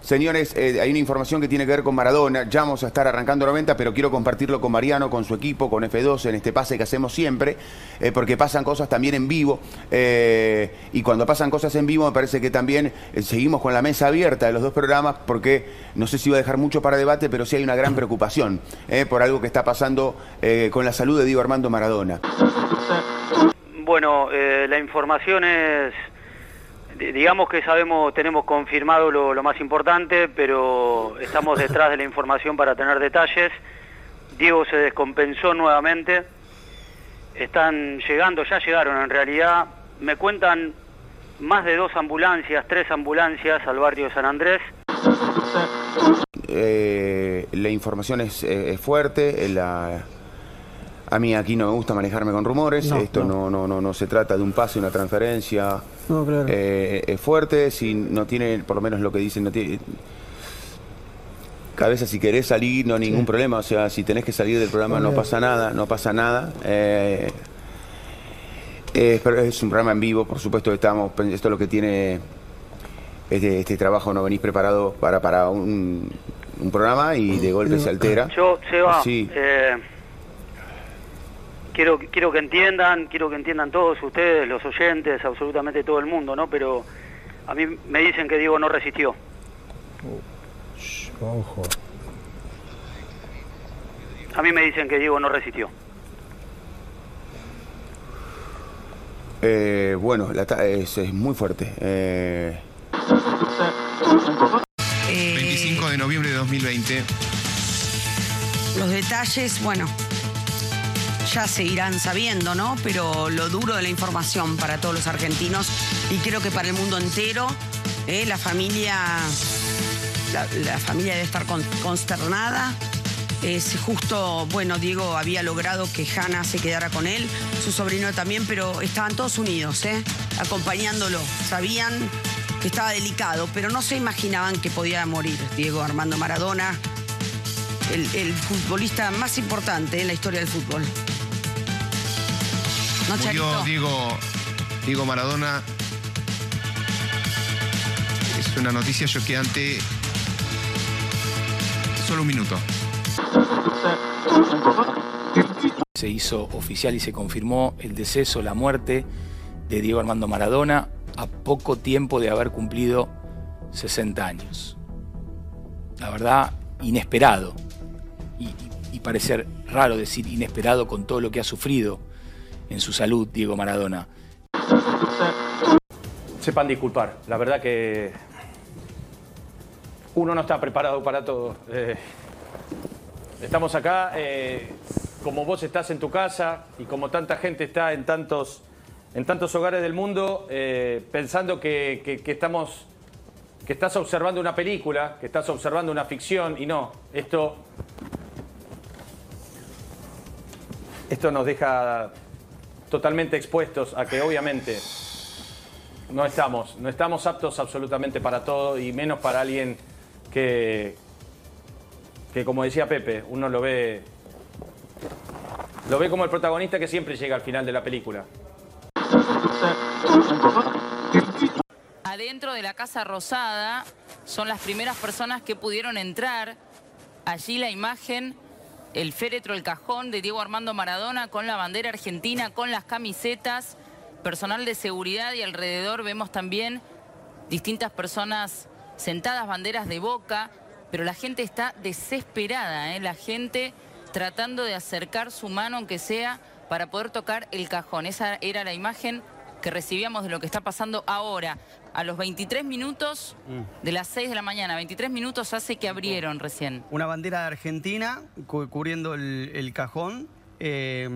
Señores, eh, hay una información que tiene que ver con Maradona. Ya vamos a estar arrancando 90, pero quiero compartirlo con Mariano, con su equipo, con F2, en este pase que hacemos siempre, eh, porque pasan cosas también en vivo. eh, y cuando pasan cosas en vivo, me parece que también seguimos con la mesa abierta de los dos programas, porque no sé si va a dejar mucho para debate, pero sí hay una gran preocupación por algo que está pasando con la salud de Diego Armando Maradona. Bueno, la información es, digamos que sabemos, tenemos confirmado lo, lo más importante, pero estamos detrás de la información para tener detalles. Diego se descompensó nuevamente. Están llegando, ya llegaron en realidad. Me cuentan más de dos ambulancias, tres ambulancias al barrio de San Andrés. Eh, la información es, eh, es fuerte. eh, la- a mí aquí no me gusta manejarme con rumores. No, Esto no. no. No, no, no se trata de un pase, una transferencia. No, claro. Eh, es fuerte. Si no tiene, por lo menos lo que dicen, no tiene. Cabeza, si querés salir, no hay ningún problema. O sea, si tenés que salir del programa, no pasa nada. No pasa nada. Eh, eh, es un programa en vivo, por supuesto que estamos. Esto es lo que tiene este, este trabajo, no venís preparado para, para un, un programa y de golpe se altera. Yo, Seba, Sí. eh, quiero, quiero que entiendan, quiero que entiendan todos ustedes, los oyentes, absolutamente todo el mundo, ¿no? Pero a mí me dicen que Diego no resistió. Ojo. A mí me dicen que Diego no resistió. Eh, bueno, la ta- es, es muy fuerte. Eh, Eh, 25 de noviembre de 2020. Los detalles, bueno, ya se irán sabiendo, ¿no? Pero lo duro de la información para todos los argentinos y creo que para el mundo entero, ¿eh? la familia, la, familia debe estar con- consternada. Es justo, bueno, Diego había logrado que Hanna se quedara con él, su sobrino también, pero estaban todos unidos, ¿eh? acompañándolo. Sabían que estaba delicado, pero no se imaginaban que podía morir Diego Armando Maradona, el futbolista más importante en la historia del fútbol. ¿No, Murió Charito? Diego, Diego Maradona. Es una noticia choqueante. Solo un minuto. Se hizo oficial y se confirmó el deceso, la muerte de Diego Armando Maradona a poco tiempo de haber cumplido 60 años. La verdad, inesperado. Y, y- y parecer raro decir inesperado con todo lo que ha sufrido en su salud Diego Maradona. sepan disculpar. La verdad que uno no está preparado para todo. Eh, estamos acá, eh, como vos estás en tu casa y como tanta gente está en tantos, en tantos hogares del mundo, eh, pensando que, que- estamos, que estás observando una película, que estás observando una ficción y no. Esto, esto nos deja totalmente expuestos a que obviamente no estamos, no estamos aptos absolutamente para todo y menos para alguien que, que como decía Pepe, uno lo ve, lo ve como el protagonista que siempre llega al final de la película. Adentro de la Casa Rosada son las primeras personas que pudieron entrar. Allí la imagen, el féretro, el cajón de Diego Armando Maradona con la bandera argentina, con las camisetas, personal de seguridad y alrededor vemos también distintas personas sentadas, banderas de boca, pero la gente está desesperada, ¿eh? la gente tratando de acercar su mano, aunque sea, para poder tocar el cajón. Esa era la imagen que recibíamos de lo que está pasando ahora. A los 23 minutos de las 6 de la mañana, 23 minutos hace que abrieron recién. Una bandera de Argentina cu- cubriendo el, el cajón, eh,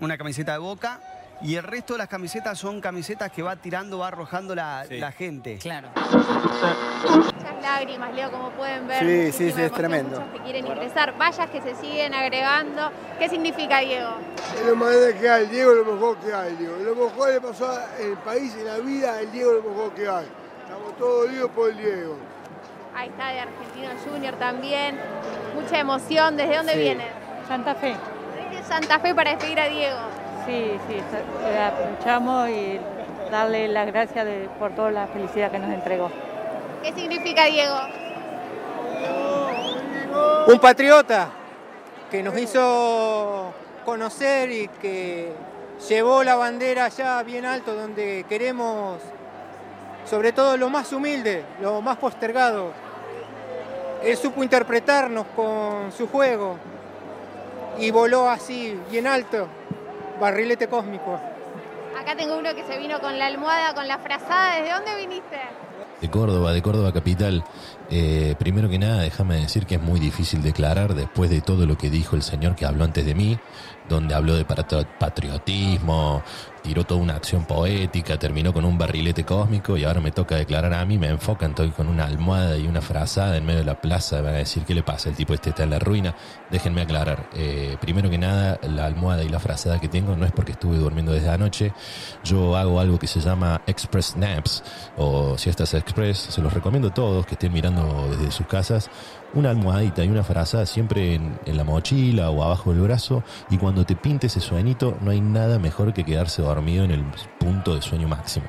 una camiseta de boca y el resto de las camisetas son camisetas que va tirando, va arrojando la, la gente. Claro. Muchas lágrimas, Leo, como pueden ver. Sí, sí, sí, es tremendo. Muchos que quieren ingresar, vallas que se siguen agregando. ¿Qué significa, Diego? Es lo más grande que hay, Diego es lo mejor que hay, Diego. Lo mejor le pasó en el país, en la vida, el Diego es lo mejor que hay. Estamos todos unidos por el Diego. Ahí está de Argentino Junior también. Mucha emoción. ¿Desde dónde Sí. vienen? Santa Fe. Desde Santa Fe para despedir a Diego. Sí, sí, aprovechamos y darle las gracias de- por toda la felicidad que nos entregó. ¿Qué significa Diego? Un patriota que nos hizo conocer y que llevó la bandera allá bien alto donde queremos, sobre todo lo más humilde, lo más postergado. Él supo interpretarnos con su juego y voló así bien alto, barrilete cósmico. Acá tengo uno que se vino con la almohada, con la frazada. ¿Desde dónde viniste? De Córdoba, de Córdoba capital. Eh, primero que nada, déjame decir que es muy difícil declarar después de todo lo que dijo el señor que habló antes de mí, donde habló de patriotismo, tiró toda una acción poética, terminó con un barrilete cósmico y ahora me toca declarar a mí, me enfocan, estoy con una almohada y una frazada en medio de la plaza, van a decir qué le pasa, el tipo este está en la ruina. Déjenme aclarar, eh, primero que nada, la almohada y la frazada que tengo no es porque estuve durmiendo desde anoche, yo hago algo que se llama Express Naps o siestas express, se los recomiendo a todos que estén mirando desde sus casas, una almohadita y una frazada siempre en, la mochila o abajo del brazo y cuando te pinte ese sueñito no hay nada mejor que quedarse dormido en el punto de sueño máximo.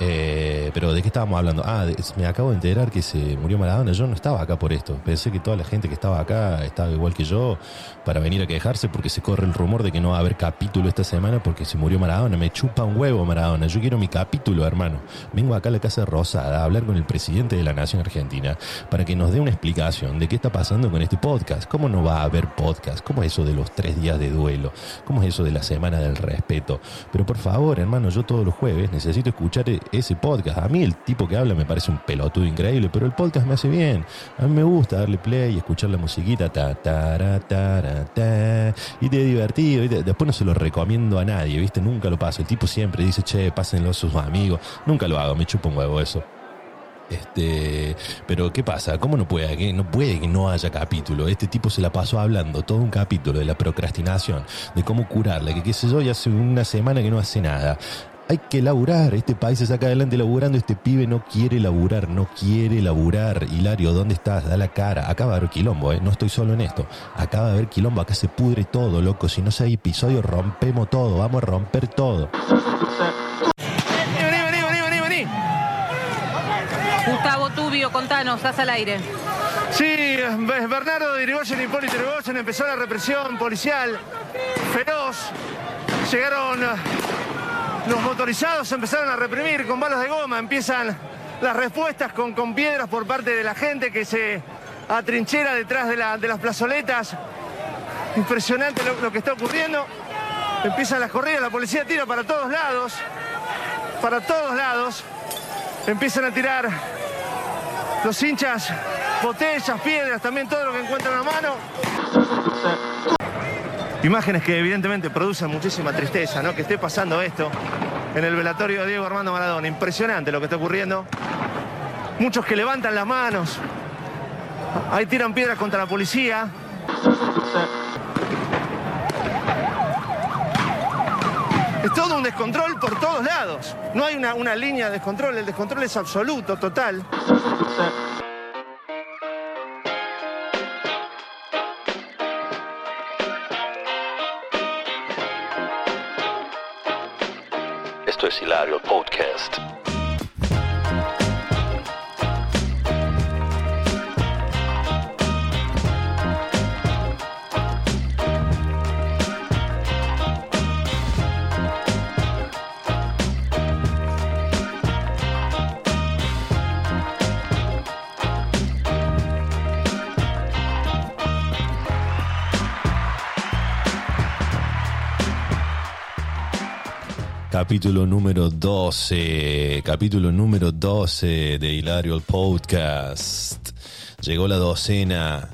Eh, pero ¿de qué estábamos hablando? Ah, de- me acabo de enterar que se murió Maradona. Yo no estaba acá por esto. Pensé que toda la gente que estaba acá estaba igual que yo para venir a quejarse porque se corre el rumor de que no va a haber capítulo esta semana porque se murió Maradona. Me chupa un huevo Maradona. Yo quiero mi capítulo, hermano. Vengo acá a la Casa Rosada a hablar con el presidente de la Nación Argentina para que nos dé una explicación de qué está pasando con este podcast. ¿Cómo no va a haber podcast? ¿Cómo es eso de los tres días de duelo? ¿Cómo es eso de la semana del respeto? Pero por favor, hermano, yo todos los jueves necesito escuchar ese podcast. A mí el tipo que habla me parece un pelotudo increíble, pero el podcast me hace bien. A mí me gusta darle play y escuchar la musiquita. Ta, tara, tara, ta, y te divertido. Después no se lo recomiendo a nadie, ¿viste? Nunca lo paso. El tipo siempre dice, che, pásenlo a sus amigos. Nunca lo hago, me chupa un huevo eso. Este, pero ¿qué pasa? ¿Cómo no puede que no puede que no haya capítulo? Este tipo se la pasó hablando todo un capítulo de la procrastinación, de cómo curarla, que qué sé yo, y hace una semana que no hace nada. Hay que laburar, este país se saca adelante laburando, este pibe no quiere laburar, no quiere laburar. Hilario, ¿dónde estás? Da la cara. Acaba de haber quilombo, ¿eh? no estoy solo en esto. Acaba de haber quilombo, acá se pudre todo, loco. Si no se hay episodio, rompemos todo, vamos a romper todo. Vení, vení, vení, vení, vení. Gustavo Tubio, contanos, estás al aire. Sí, Be- Bernardo de Irigoyen y Hipólito Yrigoyen empezó la represión policial feroz. Llegaron los motorizados, empezaron a reprimir con balas de goma. Empiezan las respuestas con, con piedras por parte de la gente que se atrinchera detrás de, de las plazoletas. Impresionante lo, lo que está ocurriendo. Empiezan las corridas, la policía tira para todos lados. Para todos lados. Empiezan a tirar los hinchas, botellas, piedras, también todo lo que encuentran a mano. Imágenes que evidentemente producen muchísima tristeza, ¿no? Que esté pasando esto en el velatorio de Diego Armando Maradona. Impresionante lo que está ocurriendo. Muchos que levantan las manos. Ahí tiran piedras contra la policía. Es todo un descontrol por todos lados. No hay una, una línea de descontrol, el descontrol es absoluto, total. Hilario Podcast. Capítulo número 12, capítulo número 12 de Hilario el Podcast. Llegó la docena.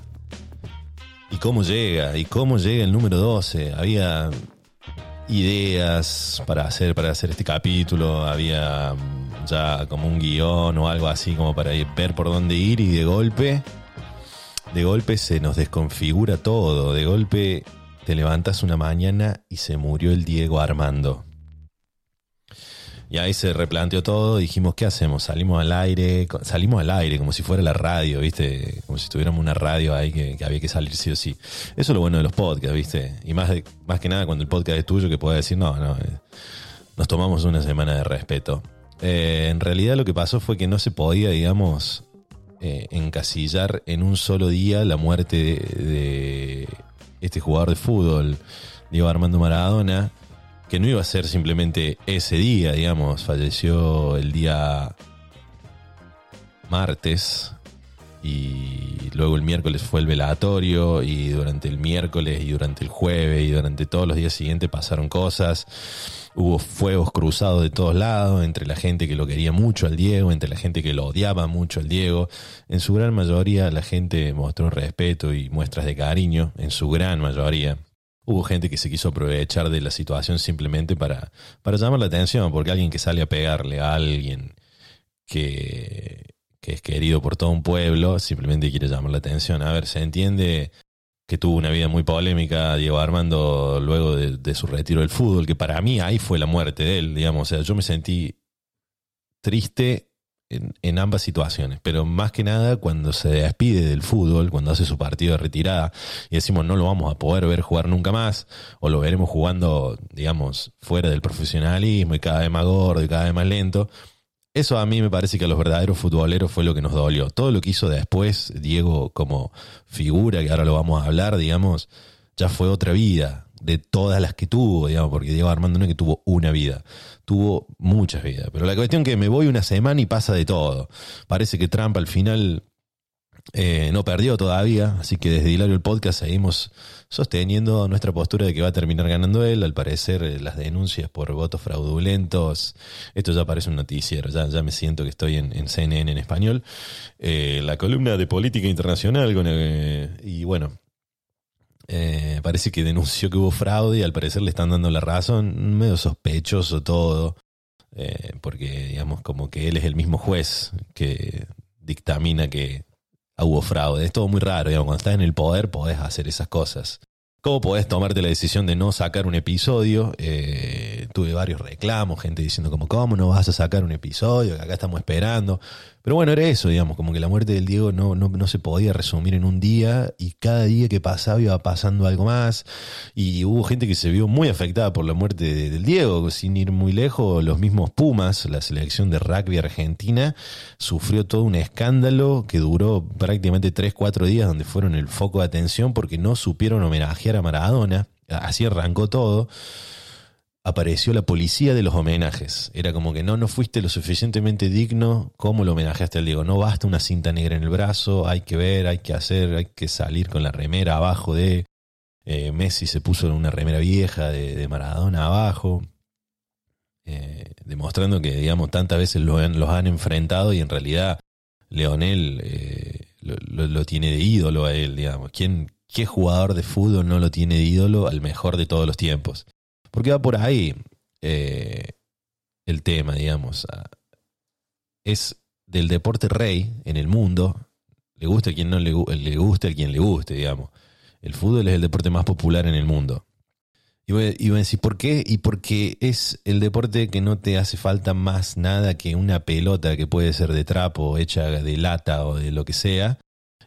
¿Y cómo llega? ¿Y cómo llega el número 12? Había ideas para hacer, para hacer este capítulo, había mm, ya como un guion o algo así como para ver por dónde ir y de golpe, de golpe se nos desconfigura todo, de golpe te levantas una mañana y se murió el Diego Armando. Y ahí se replanteó todo, dijimos, ¿qué hacemos? Salimos al aire, salimos al aire como si fuera la radio, ¿viste? Como si tuviéramos una radio ahí que, había que salir sí o sí. Eso es lo bueno de los podcasts, ¿viste? Y más, de- más que nada cuando el podcast es tuyo que puedes decir, no, no, eh, nos tomamos una semana de respeto. Eh, en realidad lo que pasó fue que no se podía, digamos, eh, encasillar en un solo día la muerte de, de este jugador de fútbol, Diego Armando Maradona, que no iba a ser simplemente ese día, digamos, falleció el día martes y luego el miércoles fue el velatorio y durante el miércoles y durante el jueves y durante todos los días siguientes pasaron cosas. Hubo fuegos cruzados de todos lados entre la gente que lo quería mucho al Diego, entre la gente que lo odiaba mucho al Diego. En su gran mayoría la gente mostró respeto y muestras de cariño, en su gran mayoría. Hubo gente que se quiso aprovechar de la situación simplemente para, para llamar la atención, porque alguien que sale a pegarle a alguien que, que es querido por todo un pueblo, simplemente quiere llamar la atención. A ver, se entiende que tuvo una vida muy polémica Diego Armando luego de, de su retiro del fútbol, que para mí ahí fue la muerte de él, digamos. O sea, yo me sentí triste en, ambas situaciones, pero más que nada cuando se despide del fútbol, cuando hace su partido de retirada y decimos no lo vamos a poder ver jugar nunca más, o lo veremos jugando, digamos, fuera del profesionalismo y cada vez más gordo y cada vez más lento. Eso a mí me parece que a los verdaderos futboleros fue lo que nos dolió. Todo lo que hizo después Diego como figura, que ahora lo vamos a hablar, digamos, ya fue otra vida de todas las que tuvo, digamos, porque Diego Armando no es que tuvo una vida, tuvo muchas vidas. Pero la cuestión que me voy una semana y pasa de todo. Parece que Trump al final eh, no perdió todavía, así que desde Hilario el Podcast seguimos sosteniendo nuestra postura de que va a terminar ganando él. Al parecer, eh, las denuncias por votos fraudulentos, esto ya parece un noticiero, ya, ya me siento que estoy en, CNN en español. Eh, la columna de política internacional, con, eh, y bueno, eh, parece que denunció que hubo fraude y al parecer le están dando la razón, medio sospechoso todo, eh, porque digamos como que él es el mismo juez que dictamina que hubo fraude. Es todo muy raro, digamos, cuando estás en el poder podés hacer esas cosas. ¿Cómo podés tomarte la decisión de no sacar un episodio? Eh, tuve varios reclamos, gente diciendo como, ¿cómo no vas a sacar un episodio? Que acá estamos esperando. Pero bueno, era eso, digamos, como que la muerte del Diego no, no, no se podía resumir en un día y cada día que pasaba iba pasando algo más. Y hubo gente que se vio muy afectada por la muerte de- del Diego, sin ir muy lejos. Los mismos Pumas, la selección de rugby argentina, sufrió todo un escándalo que duró prácticamente 3-4 días, donde fueron el foco de atención porque no supieron homenajear a Maradona. Así arrancó todo apareció la policía de los homenajes. Era como que no, no fuiste lo suficientemente digno como lo homenajeaste al Diego. No basta una cinta negra en el brazo, hay que ver, hay que hacer, hay que salir con la remera abajo de... eh, Messi se puso una remera vieja de, de Maradona abajo, eh, demostrando que, digamos, tantas veces lo han- los han enfrentado y en realidad Leonel eh, lo, lo- lo tiene de ídolo a él, digamos. ¿Quién, ¿Qué jugador de fútbol no lo tiene de ídolo al mejor de todos los tiempos? Porque va por ahí eh, el tema, digamos. Ah, Es del deporte rey en el mundo. Le gusta a quien no le, le guste, a quien le guste, digamos. El fútbol es el deporte más popular en el mundo. Y voy, y voy a decir, ¿por qué? Y porque es el deporte que no te hace falta más nada que una pelota que puede ser de trapo, hecha de lata o de lo que sea.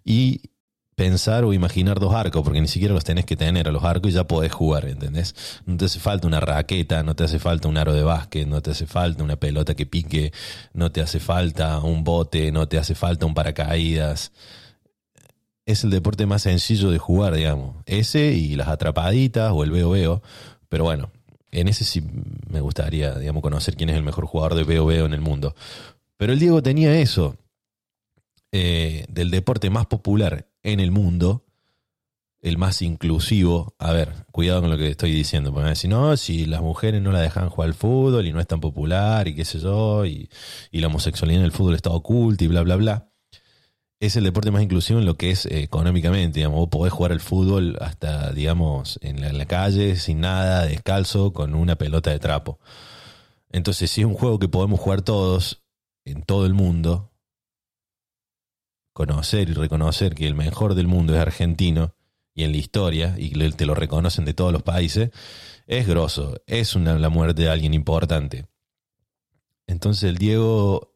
Y pensar o imaginar dos arcos, porque ni siquiera los tenés que tener a los arcos y ya podés jugar, ¿entendés? No te hace falta una raqueta, no te hace falta un aro de básquet, no te hace falta una pelota que pique, no te hace falta un bote, no te hace falta un paracaídas. Es el deporte más sencillo de jugar, digamos. Ese y las atrapaditas o el veo. Pero bueno, en ese sí me gustaría, digamos, conocer quién es el mejor jugador de veo en el mundo. Pero el Diego tenía eso eh, del deporte más popular en el mundo, el más inclusivo. A ver, cuidado con lo que estoy diciendo, porque me decir, no, si las mujeres no la dejan jugar al fútbol y no es tan popular y qué sé yo, y, y la homosexualidad en el fútbol está oculta y bla, bla, bla. Es el deporte más inclusivo en lo que es eh, económicamente, digamos, vos podés jugar al fútbol hasta, digamos, en la, en la calle, sin nada, descalzo, con una pelota de trapo. Entonces, si es un juego que podemos jugar todos, en todo el mundo, conocer y reconocer que el mejor del mundo es argentino y en la historia, y te lo reconocen de todos los países, es grosso, es una, la muerte de alguien importante. Entonces el Diego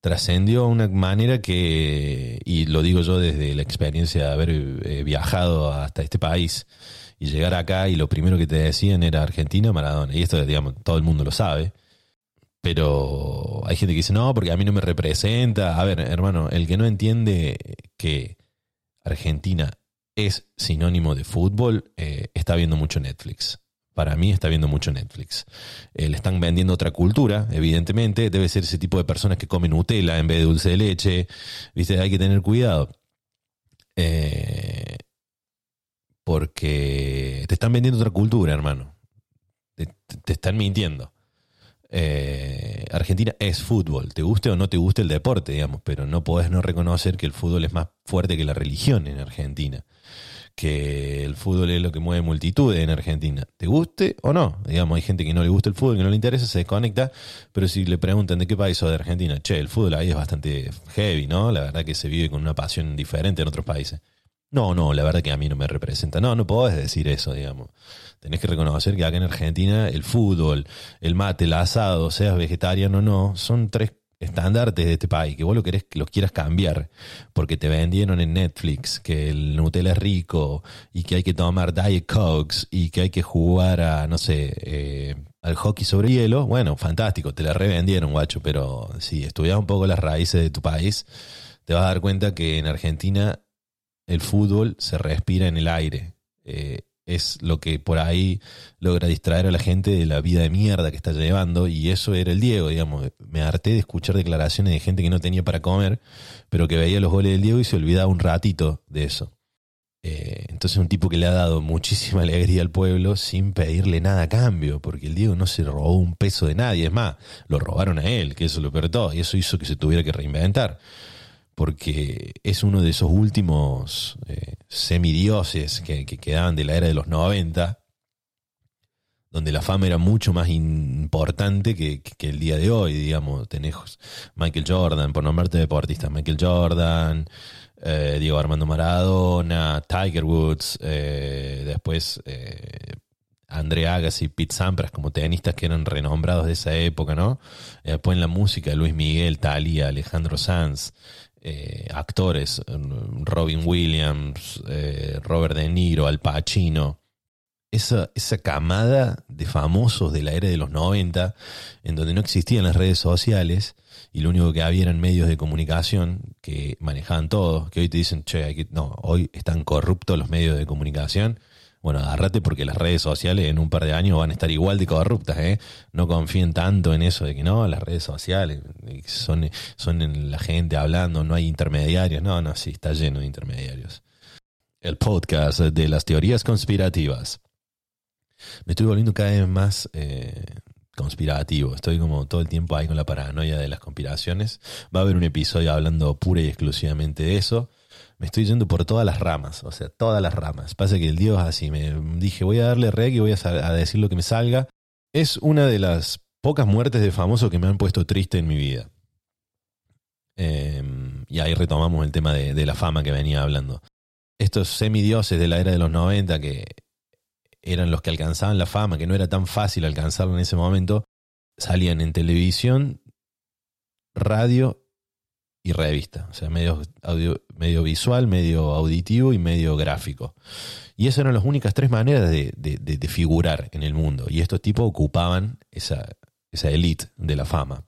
trascendió de una manera que, y lo digo yo desde la experiencia de haber eh, viajado hasta este país y llegar acá y lo primero que te decían era Argentina, Maradona. Y esto, digamos, todo el mundo lo sabe. Pero hay gente que dice, no, porque a mí no me representa. A ver, hermano, el que no entiende que Argentina es sinónimo de fútbol, eh, está viendo mucho Netflix. Para mí está viendo mucho Netflix. Eh, le están vendiendo otra cultura, evidentemente. Debe ser ese tipo de personas que comen Nutella en vez de dulce de leche. Viste, hay que tener cuidado. Eh, porque te están vendiendo otra cultura, hermano. Te, te están mintiendo. Eh, Argentina es fútbol, te guste o no te guste el deporte, digamos, pero no podés no reconocer que el fútbol es más fuerte que la religión en Argentina, que el fútbol es lo que mueve multitudes en Argentina, te guste o no, digamos, hay gente que no le gusta el fútbol, que no le interesa, se desconecta, pero si le preguntan de qué país o de Argentina, che, el fútbol ahí es bastante heavy, ¿no? La verdad que se vive con una pasión diferente en otros países. No, no, la verdad que a mí no me representa. No, no podés decir eso, digamos. Tenés que reconocer que acá en Argentina el fútbol, el mate, el asado, seas vegetariano o no, son tres estandartes de este país, que vos lo querés, los quieras cambiar, porque te vendieron en Netflix que el Nutella es rico y que hay que tomar Diet Cokes y que hay que jugar a, no sé, eh, al hockey sobre hielo, bueno, fantástico, te la revendieron, guacho, pero si estudias un poco las raíces de tu país, te vas a dar cuenta que en Argentina el fútbol se respira en el aire. Eh, es lo que por ahí logra distraer a la gente de la vida de mierda que está llevando y eso era el Diego, digamos. Me harté de escuchar declaraciones de gente que no tenía para comer, pero que veía los goles del Diego y se olvidaba un ratito de eso. Eh, entonces un tipo que le ha dado muchísima alegría al pueblo sin pedirle nada a cambio, porque el Diego no se robó un peso de nadie, es más, lo robaron a él, que eso lo perdió y eso hizo que se tuviera que reinventar porque es uno de esos últimos eh, semidioses que, que, quedaban de la era de los 90, donde la fama era mucho más importante que, el día de hoy, digamos, tenés Michael Jordan, por nombrarte deportista, Michael Jordan, eh, Diego Armando Maradona, Tiger Woods, eh, después eh, André Agassi, Pete Sampras como tenistas que eran renombrados de esa época, ¿no? Después en la música, Luis Miguel, Thalía, Alejandro Sanz, eh, actores, Robin Williams, eh, Robert De Niro, Al Pacino, esa, esa camada de famosos de la era de los 90, en donde no existían las redes sociales y lo único que había eran medios de comunicación que manejaban todo, que hoy te dicen, che, hay que, no, hoy están corruptos los medios de comunicación bueno, agárrate porque las redes sociales en un par de años van a estar igual de corruptas, ¿eh? No confíen tanto en eso de que no, las redes sociales son, son en la gente hablando, no hay intermediarios. No, no, sí, está lleno de intermediarios. El podcast de las teorías conspirativas. Me estoy volviendo cada vez más eh, conspirativo. Estoy como todo el tiempo ahí con la paranoia de las conspiraciones. Va a haber un episodio hablando pura y exclusivamente de eso me estoy yendo por todas las ramas, o sea, todas las ramas. Pasa que el Dios así, me dije, voy a darle reg y voy a, decir lo que me salga. Es una de las pocas muertes de famosos que me han puesto triste en mi vida. Em, y ahí retomamos el tema de, la fama que venía hablando. Estos semidioses de la era de los 90 que eran los que alcanzaban la fama, que no era tan fácil alcanzarla en ese momento, salían en televisión, radio y revista, o sea, medio, audio, medio visual, medio auditivo y medio gráfico. Y esas eran las únicas tres maneras de, de, figurar en el mundo. Y estos tipos ocupaban esa, esa elite de la fama.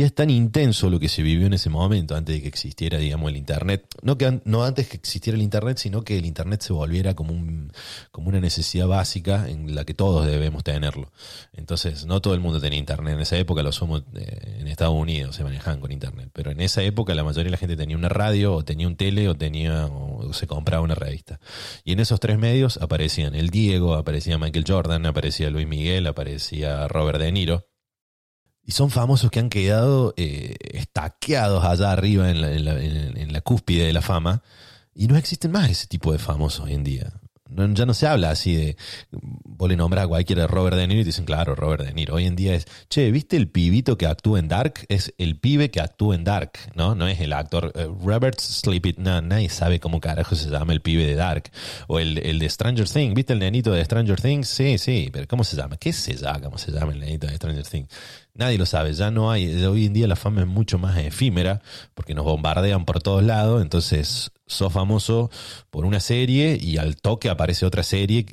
Y es tan intenso lo que se vivió en ese momento, antes de que existiera, digamos, el Internet. No, que, no antes que existiera el Internet, sino que el Internet se volviera como, un, como una necesidad básica en la que todos debemos tenerlo. Entonces, no todo el mundo tenía Internet. En esa época lo somos eh, en Estados Unidos, se manejaban con Internet. Pero en esa época la mayoría de la gente tenía una radio, o tenía un tele, o, tenía, o se compraba una revista. Y en esos tres medios aparecían el Diego, aparecía Michael Jordan, aparecía Luis Miguel, aparecía Robert De Niro son famosos que han quedado eh, estaqueados allá arriba en la, cúspide de la fama. Y no existen más ese tipo de famosos hoy en día ya no se habla así de, vos le nombras a cualquiera Robert De Niro y dicen, claro, Robert De Niro. Hoy en día es, che, ¿viste el pibito que actúa en Dark? Es el pibe que actúa en Dark, ¿no? No es el actor. Eh, Robert Sleepy, no, nadie sabe cómo carajo se llama el pibe de Dark. O el, el, de Stranger Things, ¿viste el nenito de Stranger Things? Sí, sí, pero ¿cómo se llama? ¿Qué se llama? ¿Cómo se llama el nenito de Stranger Things? Nadie lo sabe, ya no hay, hoy en día la fama es mucho más efímera, porque nos bombardean por todos lados, entonces sos famoso por una serie y al toque aparece otra serie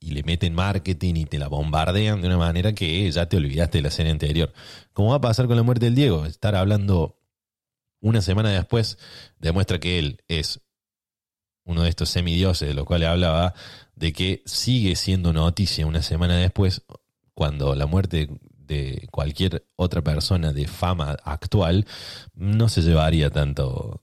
y, le meten marketing y te la bombardean de una manera que ya te olvidaste de la serie anterior. ¿Cómo va a pasar con la muerte del Diego? Estar hablando una semana después demuestra que él es uno de estos semidioses de los cuales hablaba, de que sigue siendo noticia una semana después, cuando la muerte de cualquier otra persona de fama actual no se llevaría tanto,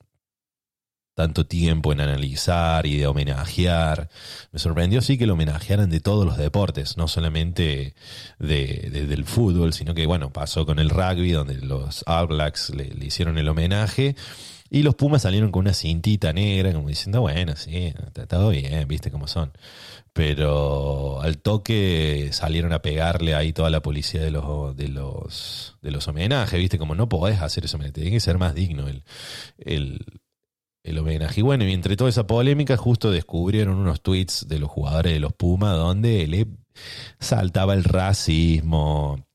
tanto tiempo en analizar y de homenajear. Me sorprendió sí que lo homenajearan de todos los deportes, no solamente de, de- del fútbol, sino que bueno, pasó con el rugby, donde los All Blacks le, hicieron el homenaje. Y los Pumas salieron con una cintita negra, como diciendo, bueno, sí, está todo bien, viste cómo son. Pero al toque salieron a pegarle ahí toda la policía de los, de los, de los homenajes, viste, como no podés hacer eso, tiene que ser más digno el, el, el homenaje. Y bueno, y entre toda esa polémica, justo descubrieron unos tweets de los jugadores de los Pumas donde le saltaba el racismo,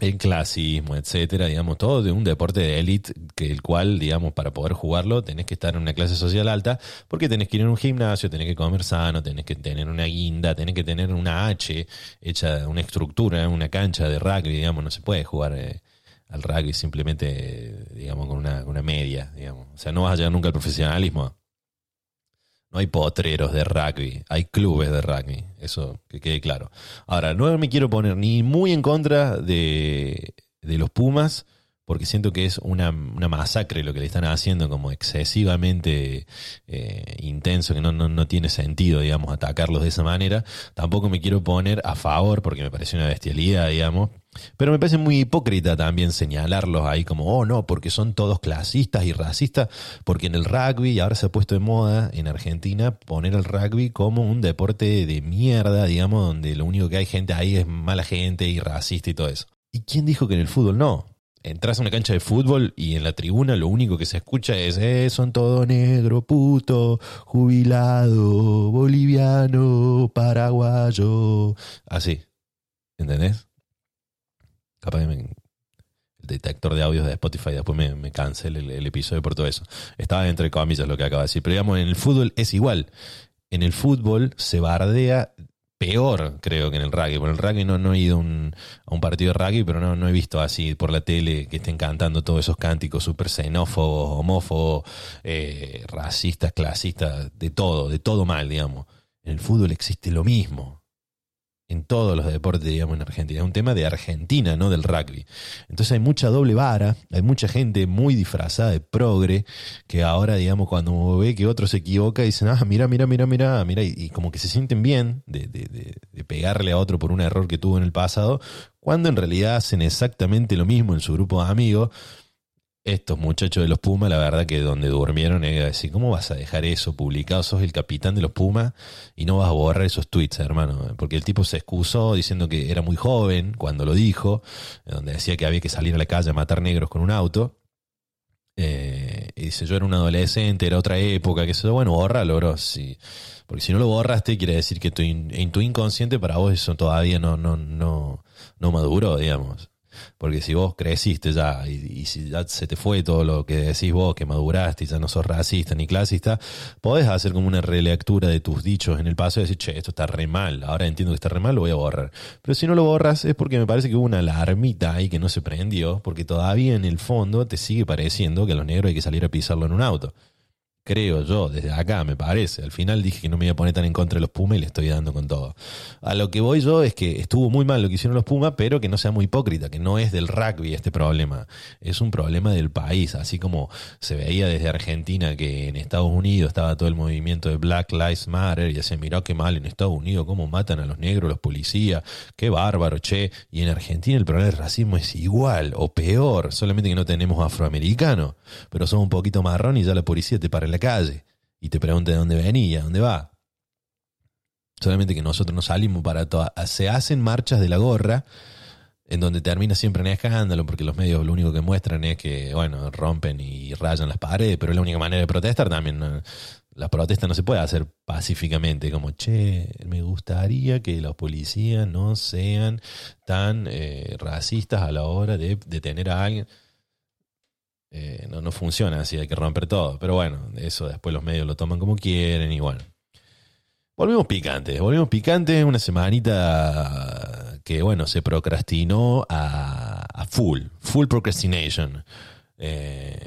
el clasismo, etcétera, digamos, todo de un deporte de élite que el cual, digamos, para poder jugarlo tenés que estar en una clase social alta, porque tenés que ir a un gimnasio, tenés que comer sano, tenés que tener una guinda, tenés que tener una H hecha, una estructura, una cancha de rugby, digamos, no se puede jugar eh, al rugby simplemente, eh, digamos, con una, con una media, digamos. O sea, no vas a llegar nunca al profesionalismo. No hay potreros de rugby, hay clubes de rugby, eso que quede claro. Ahora, no me quiero poner ni muy en contra de, de los Pumas, porque siento que es una, una masacre lo que le están haciendo, como excesivamente eh, intenso, que no, no, no tiene sentido, digamos, atacarlos de esa manera. Tampoco me quiero poner a favor, porque me parece una bestialidad, digamos. Pero me parece muy hipócrita también señalarlos ahí como, oh no, porque son todos clasistas y racistas, porque en el rugby, y ahora se ha puesto de moda en Argentina, poner el rugby como un deporte de mierda, digamos, donde lo único que hay gente ahí es mala gente y racista y todo eso. ¿Y quién dijo que en el fútbol no? Entras a una cancha de fútbol y en la tribuna lo único que se escucha es, eh, son todo negro, puto, jubilado, boliviano, paraguayo. Así. ¿Entendés? Capaz que me- el detector de audios de Spotify después me, me el, episodio por todo eso. Estaba entre comillas lo que acaba de decir. Pero digamos, en el fútbol es igual. En el fútbol se bardea peor, creo, que en el rugby. Por el rugby no, no he ido un, a un partido de rugby, pero no, no he visto así por la tele que estén cantando todos esos cánticos súper xenófobos, homófobos, eh, racistas, clasistas, de todo, de todo mal, digamos. En el fútbol existe lo mismo en todos los deportes, digamos, en Argentina. Es un tema de Argentina, no del rugby. Entonces hay mucha doble vara, hay mucha gente muy disfrazada de progre que ahora, digamos, cuando ve que otro se equivoca, dicen, ah, mira, mira, mira, mira, mira, y, como que se sienten bien de- de- de pegarle a otro por un error que tuvo en el pasado, cuando en realidad hacen exactamente lo mismo en su grupo de amigos. Estos muchachos de los Pumas, la verdad que donde durmieron es decir, ¿cómo vas a dejar eso publicado? Sos el capitán de los Pumas y no vas a borrar esos tweets, hermano. Porque el tipo se excusó diciendo que era muy joven cuando lo dijo, donde decía que había que salir a la calle a matar negros con un auto. Eh, y dice, yo era un adolescente, era otra época, que eso, bueno, bórralo, bro. Sí. Porque si no lo borraste, quiere decir que tu, en tu inconsciente para vos eso todavía no, no, no, no maduró, digamos. Porque si vos creciste ya y, si ya se te fue todo lo que decís vos, que maduraste y ya no sos racista ni clasista, podés hacer como una relectura de tus dichos en el pasado y decir, che, esto está re mal, ahora entiendo que está re mal, lo voy a borrar. Pero si no lo borras es porque me parece que hubo una alarmita ahí que no se prendió, porque todavía en el fondo te sigue pareciendo que a los negros hay que salir a pisarlo en un auto. Creo yo, desde acá me parece. Al final dije que no me iba a poner tan en contra de los Pumas y le estoy dando con todo. A lo que voy yo es que estuvo muy mal lo que hicieron los Pumas, pero que no sea muy hipócrita, que no es del rugby este problema. Es un problema del país. Así como se veía desde Argentina que en Estados Unidos estaba todo el movimiento de Black Lives Matter y decía, mirá qué mal en Estados Unidos, cómo matan a los negros, los policías, qué bárbaro, che. Y en Argentina el problema del racismo es igual o peor, solamente que no tenemos afroamericanos, pero somos un poquito marrón y ya la policía te para la calle y te pregunta de dónde venía, dónde va. Solamente que nosotros no salimos para todo. Se hacen marchas de la gorra en donde termina siempre en escándalo porque los medios lo único que muestran es que, bueno, rompen y rayan las paredes, pero es la única manera de protestar también. la protesta no se puede hacer pacíficamente, como, che, me gustaría que los policías no sean tan eh, racistas a la hora de detener a alguien. Eh, no, no funciona así, hay que romper todo. Pero bueno, eso después los medios lo toman como quieren y bueno. Volvemos picantes, volvemos picantes, una semanita que bueno, se procrastinó a, a full, full procrastination. Eh,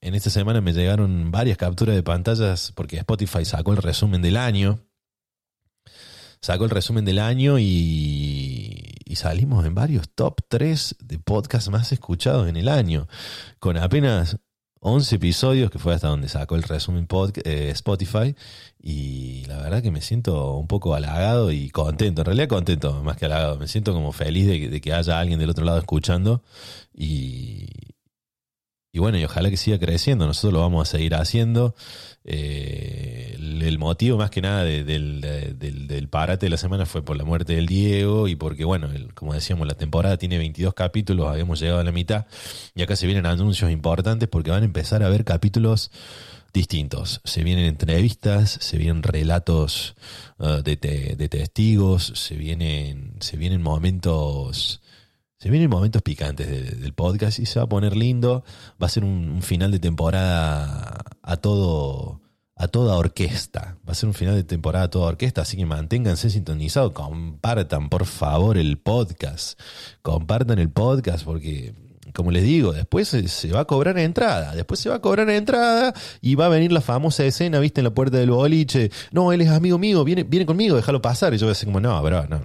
en esta semana me llegaron varias capturas de pantallas porque Spotify sacó el resumen del año. Sacó el resumen del año y, salimos en varios top 3 de podcasts más escuchados en el año. Con apenas 11 episodios, que fue hasta donde sacó el resumen eh, Spotify. Y la verdad que me siento un poco halagado y contento. En realidad contento, más que halagado. Me siento como feliz de, de que haya alguien del otro lado escuchando. Y, y bueno, y ojalá que siga creciendo, nosotros lo vamos a seguir haciendo. Eh, el, motivo más que nada del, parate de la semana fue por la muerte del Diego y porque, bueno, como decíamos, la temporada tiene 22 capítulos, habíamos llegado a la mitad y acá se vienen anuncios importantes porque van a empezar a haber capítulos distintos. Se vienen entrevistas, se vienen relatos uh, de, de, testigos, se vienen, se vienen momentos se vienen momentos picantes del podcast y se va a poner lindo. Va a ser un, final de temporada a todo a toda orquesta. Va a ser un final de temporada a toda orquesta, así que manténganse sintonizados, compartan por favor el podcast. Compartan el podcast porque como les digo, después se, va a cobrar entrada, después se va a cobrar entrada y va a venir la famosa escena, viste, en la puerta del boliche, no, él es amigo mío, viene, viene conmigo, déjalo pasar. Y yo voy a decir como, no, bro, no,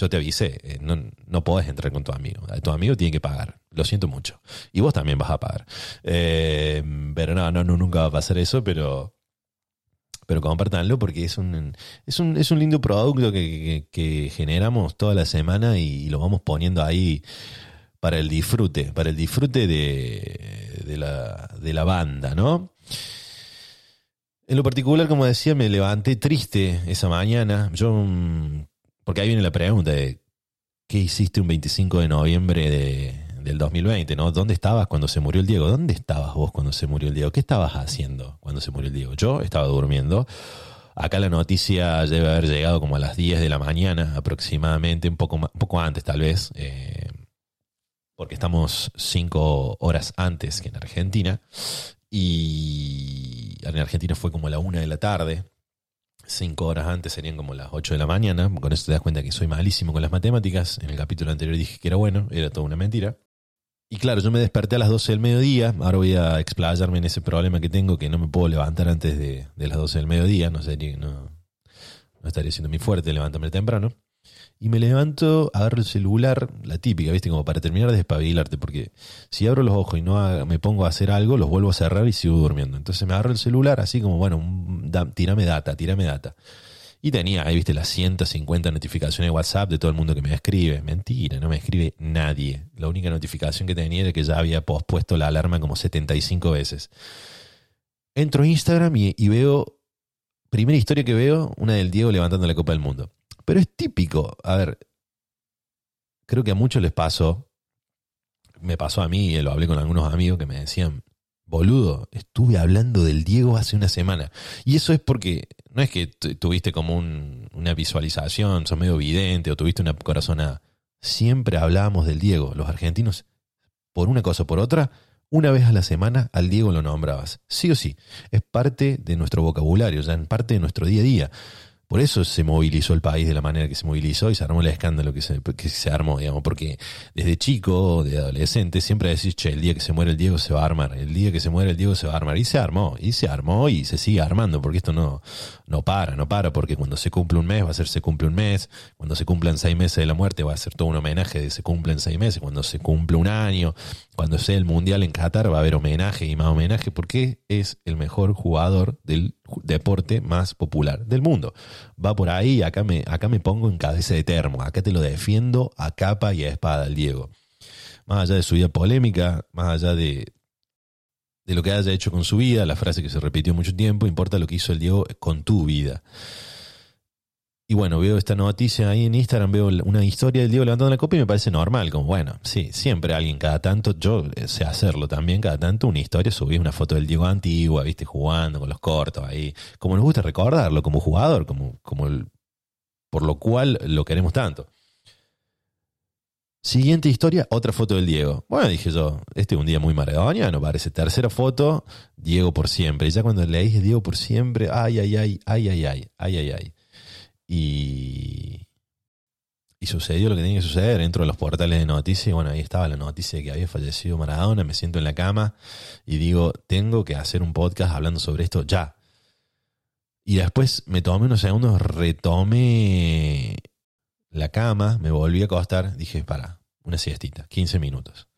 yo te avisé, eh, no, no podés entrar con tu amigo. Tu amigo tiene que pagar. Lo siento mucho. Y vos también vas a pagar. Eh, pero no, no, nunca va a pasar eso, pero, pero compártanlo porque es un, es un, es un lindo producto que, generamos toda la semana y, lo vamos poniendo ahí para el disfrute, para el disfrute de, de, la, de la banda, ¿no? En lo particular, como decía, me levanté triste esa mañana. Yo mm, porque ahí viene la pregunta de ¿qué hiciste un 25 de noviembre de, del 2020? ¿no? ¿Dónde estabas cuando se murió el Diego? ¿Dónde estabas vos cuando se murió el Diego? ¿Qué estabas haciendo cuando se murió el Diego? Yo estaba durmiendo. Acá la noticia debe haber llegado como a las 10 de la mañana aproximadamente, un poco, un poco antes tal vez, eh, porque estamos 5 horas antes que en Argentina. Y en Argentina fue como a la 1 de la tarde cinco horas antes serían como las 8 de la mañana. Con eso te das cuenta que soy malísimo con las matemáticas. En el capítulo anterior dije que era bueno, era toda una mentira. Y claro, yo me desperté a las 12 del mediodía. Ahora voy a explayarme en ese problema que tengo, que no me puedo levantar antes de, las 12 del mediodía. No, sería, no, no estaría siendo muy fuerte levantarme temprano. Y me levanto, agarro el celular, la típica, ¿viste? Como para terminar de despabilarte, porque si abro los ojos y no me pongo a hacer algo, los vuelvo a cerrar y sigo durmiendo. Entonces me agarro el celular así como, bueno, tirame data, tirame data. Y tenía, ahí viste, las 150 notificaciones de WhatsApp de todo el mundo que me escribe. Mentira, no me escribe nadie. La única notificación que tenía era que ya había pospuesto la alarma como 75 veces. Entro a Instagram y veo, primera historia que veo, una del Diego levantando la Copa del Mundo. Pero es típico. A ver, creo que a muchos les pasó. Me pasó a mí, y lo hablé con algunos amigos que me decían, boludo, estuve hablando del Diego hace una semana. Y eso es porque no es que tuviste como una visualización, sos medio vidente o tuviste una corazonada. Siempre hablábamos del Diego. Los argentinos, por una cosa o por otra, una vez a la semana al Diego lo nombrabas. Sí o sí. Es parte de nuestro vocabulario, ya en parte de nuestro día a día. Por eso se movilizó el país de la manera que se movilizó y se armó el escándalo que se, que se armó, digamos, porque desde chico, de adolescente, siempre decís, che, el día que se muere el Diego se va a armar, el día que se muere el Diego se va a armar. Y se armó, y se armó y se sigue armando, porque esto no, no para, no para, porque cuando se cumple un mes va a ser se cumple un mes, cuando se cumplan seis meses de la muerte va a ser todo un homenaje de se cumplen seis meses, cuando se cumple un año, cuando sea el Mundial en Qatar va a haber homenaje y más homenaje, porque es el mejor jugador del deporte más popular del mundo. Va por ahí, acá me, acá me pongo en cabeza de termo, acá te lo defiendo a capa y a espada el Diego. Más allá de su vida polémica, más allá de, de lo que haya hecho con su vida, la frase que se repitió mucho tiempo, importa lo que hizo el Diego con tu vida. Y bueno, veo esta noticia ahí en Instagram, veo una historia del Diego levantando la copa y me parece normal, como bueno, sí, siempre alguien cada tanto, yo eh, sé hacerlo también, cada tanto una historia, subí una foto del Diego antigua, viste, jugando con los cortos ahí, como nos gusta recordarlo como jugador, como, como el, por lo cual lo queremos tanto. Siguiente historia, otra foto del Diego. Bueno, dije yo, este es un día muy maradoniano, parece. Tercera foto, Diego por siempre. Y ya cuando le dije Diego por siempre, ay, ay, ay, ay, ay, ay, ay, ay, ay. Y, sucedió lo que tenía que suceder. Entro a los portales de noticias y bueno, ahí estaba la noticia de que había fallecido Maradona. Me siento en la cama y digo, tengo que hacer un podcast hablando sobre esto ya. Y después me tomé unos segundos, retomé la cama, me volví a acostar, dije, para, una siestita, 15 minutos.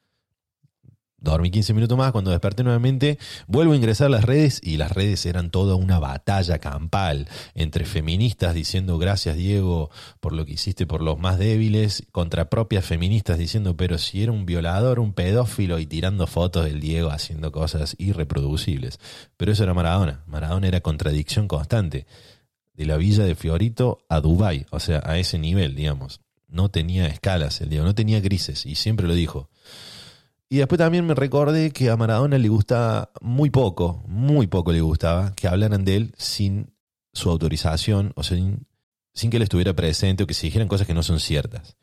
Dormí 15 minutos más, cuando desperté nuevamente, vuelvo a ingresar a las redes y las redes eran toda una batalla campal entre feministas diciendo gracias Diego por lo que hiciste por los más débiles, contra propias feministas diciendo pero si era un violador, un pedófilo y tirando fotos del Diego haciendo cosas irreproducibles. Pero eso era Maradona, Maradona era contradicción constante de la villa de Fiorito a Dubái, o sea, a ese nivel, digamos. No tenía escalas el Diego, no tenía grises, y siempre lo dijo. Y después también me recordé que a Maradona le gustaba muy poco, muy poco le gustaba que hablaran de él sin su autorización o sin, sin que él estuviera presente o que se dijeran cosas que no son ciertas.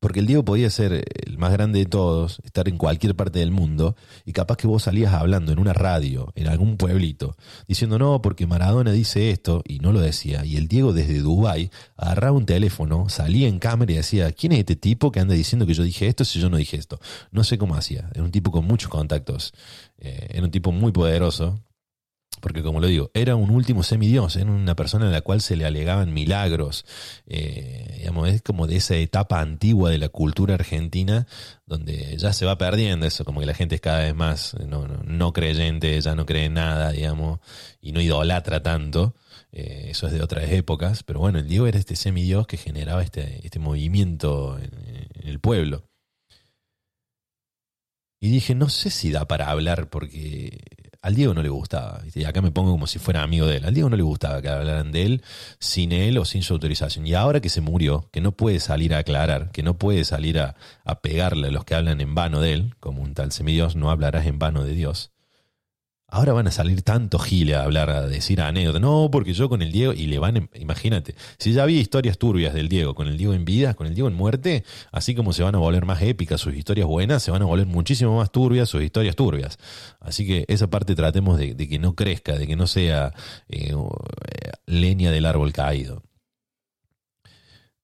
Porque el Diego podía ser el más grande de todos, estar en cualquier parte del mundo, y capaz que vos salías hablando en una radio, en algún pueblito, diciendo no, porque Maradona dice esto, y no lo decía, y el Diego desde Dubái agarraba un teléfono, salía en cámara y decía, ¿quién es este tipo que anda diciendo que yo dije esto si yo no dije esto? No sé cómo hacía, era un tipo con muchos contactos, eh, era un tipo muy poderoso, porque como lo digo, era un último semidios, era una persona a la cual se le alegaban milagros. Eh, digamos, es como de esa etapa antigua de la cultura argentina, donde ya se va perdiendo eso, como que la gente es cada vez más no, no, creyente, ya no cree en nada, digamos, y no idolatra tanto. Eh, eso es de otras épocas, pero bueno, el Diego era este semidios que generaba este, este movimiento en el pueblo. Y dije, no sé si da para hablar porque al Diego no le gustaba. Y acá me pongo como si fuera amigo de él. Al Diego no le gustaba que hablaran de él sin él o sin su autorización. Y ahora que se murió, que no puede salir a aclarar, que no puede salir a, a pegarle a los que hablan en vano de él, como un tal semidios, no hablarás en vano de Dios. Ahora van a salir tantos giles a hablar, a decir anécdotas. No, porque yo con el Diego, y le van, imagínate, si ya había historias turbias del Diego, con el Diego en vida, con el Diego en muerte, así como se van a volver más épicas sus historias buenas, se van a volver muchísimo más turbias sus historias turbias. Así que esa parte tratemos de, que no crezca, de que no sea eh, leña del árbol caído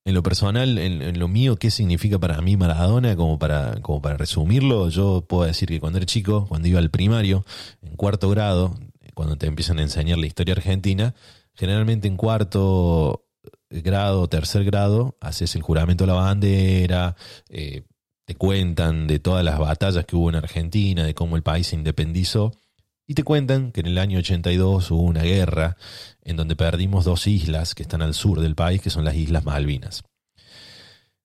en lo personal, en, lo mío, ¿qué significa para mí Maradona? Como para, como para resumirlo, yo puedo decir que cuando era chico, cuando iba al primario, en cuarto grado, cuando te empiezan a enseñar la historia argentina, generalmente en cuarto grado, tercer grado, haces el juramento a la bandera, eh, te cuentan de todas las batallas que hubo en Argentina, de cómo el país se independizó. Y te cuentan que en el año 82 hubo una guerra en donde perdimos dos islas que están al sur del país, que son las Islas Malvinas.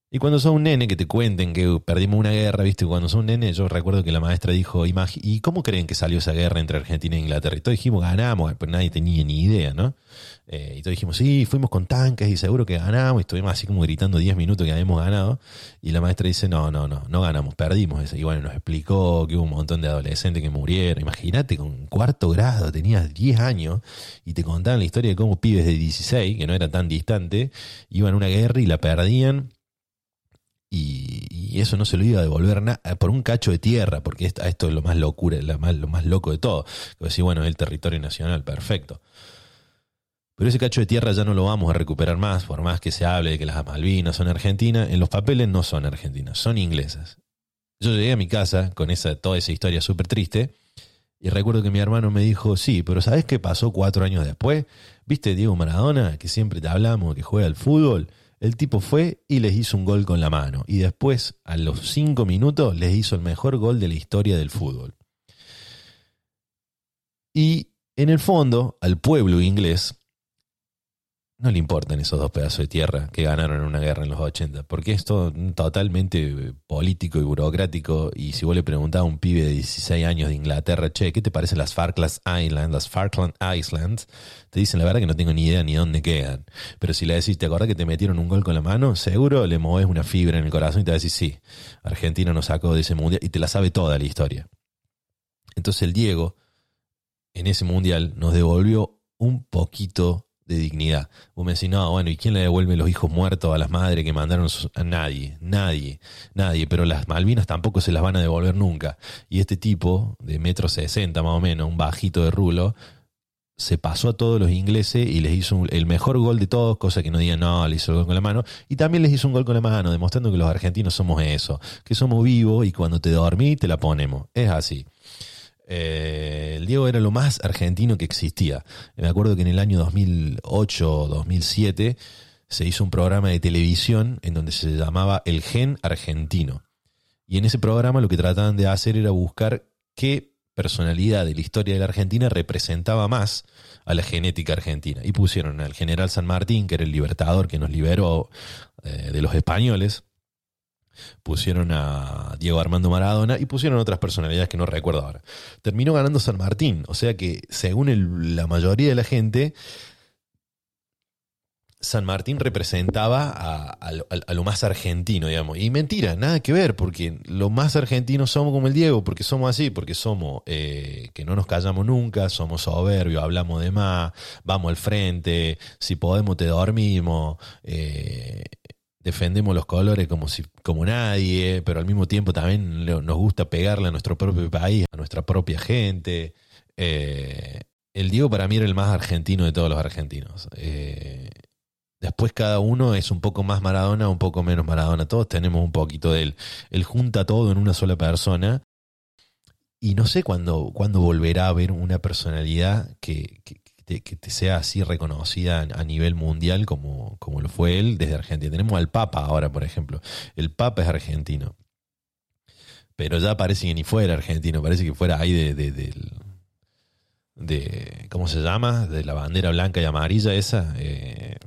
Y cuando son un nene que te cuenten que perdimos una guerra, ¿viste? Cuando son un nene, yo recuerdo que la maestra dijo, ¿y cómo creen que salió esa guerra entre Argentina e Inglaterra? Y todos dijimos, ganamos, pero nadie tenía ni idea, ¿no? Eh, y todos dijimos, sí, fuimos con tanques y seguro que ganamos. Y estuvimos así como gritando 10 minutos que habíamos ganado. Y la maestra dice, no, no, no, no ganamos, perdimos. Y bueno, nos explicó que hubo un montón de adolescentes que murieron. Imagínate, con cuarto grado, tenías 10 años y te contaban la historia de cómo pibes de 16, que no era tan distante, iban a una guerra y la perdían y, eso no se lo iba a devolver por un cacho de tierra, porque esto, es lo más locura, lo más, lo más loco de todo. Decir, bueno, el territorio nacional, perfecto. Pero ese cacho de tierra ya no lo vamos a recuperar más, por más que se hable de que las Malvinas son argentinas, en los papeles no son argentinas, son inglesas. Yo llegué a mi casa con esa, toda esa historia súper triste y recuerdo que mi hermano me dijo, sí, pero ¿sabes qué pasó cuatro años después? ¿Viste Diego Maradona, que siempre te hablamos, que juega al fútbol? El tipo fue y les hizo un gol con la mano. Y después, a los cinco minutos, les hizo el mejor gol de la historia del fútbol. Y en el fondo, al pueblo inglés no le importan esos dos pedazos de tierra que ganaron en una guerra en los 80, porque es todo totalmente político y burocrático. Y si vos le preguntás a un pibe de 16 años de Inglaterra, che, ¿qué te parecen las Falklands Islands, las Falkland Islands? Te dicen la verdad que no tengo ni idea ni dónde quedan. Pero si le decís, ¿te acordás que te metieron un gol con la mano? Seguro le moves una fibra en el corazón y te va a decir, sí, Argentina nos sacó de ese mundial y te la sabe toda la historia. Entonces el Diego, en ese mundial, nos devolvió un poquito de dignidad. Vos me decís, no, bueno, ¿y quién le devuelve los hijos muertos a las madres que mandaron a nadie? Nadie, nadie. Pero las Malvinas tampoco se las van a devolver nunca. Y este tipo, de metro sesenta más o menos, un bajito de rulo, se pasó a todos los ingleses y les hizo el mejor gol de todos, cosa que no digan, no, le hizo el gol con la mano. Y también les hizo un gol con la mano, demostrando que los argentinos somos eso, que somos vivos y cuando te dormís te la ponemos. Es así. Eh, el Diego era lo más argentino que existía. Me acuerdo que en el año 2008 2007 se hizo un programa de televisión en donde se llamaba El Gen Argentino. Y en ese programa lo que trataban de hacer era buscar qué personalidad de la historia de la Argentina representaba más a la genética argentina. Y pusieron al general San Martín, que era el libertador que nos liberó eh, de los españoles, pusieron a Diego Armando Maradona y pusieron otras personalidades que no recuerdo ahora. Terminó ganando San Martín, o sea que según la mayoría de la gente, San Martín representaba a, lo más argentino, digamos. Y mentira, nada que ver, porque lo más argentinos somos como el Diego, porque somos así, porque somos eh, que no nos callamos nunca, somos soberbios, hablamos de más, vamos al frente, si podemos te dormimos. Eh, defendemos los colores como, si, como nadie, pero al mismo tiempo también nos gusta pegarle a nuestro propio país, a nuestra propia gente. Eh, el Diego para mí era el más argentino de todos los argentinos. Eh, después cada uno es un poco más Maradona, un poco menos Maradona. Todos tenemos un poquito de él. Él junta todo en una sola persona. Y no sé cuándo, volverá a haber una personalidad que te sea así reconocida a nivel mundial como, como lo fue él desde Argentina. Tenemos al Papa ahora, por ejemplo. El Papa es argentino. Pero ya parece que ni fuera argentino, parece que fuera ahí de, de, ¿cómo se llama? De la bandera blanca y amarilla esa. Eh,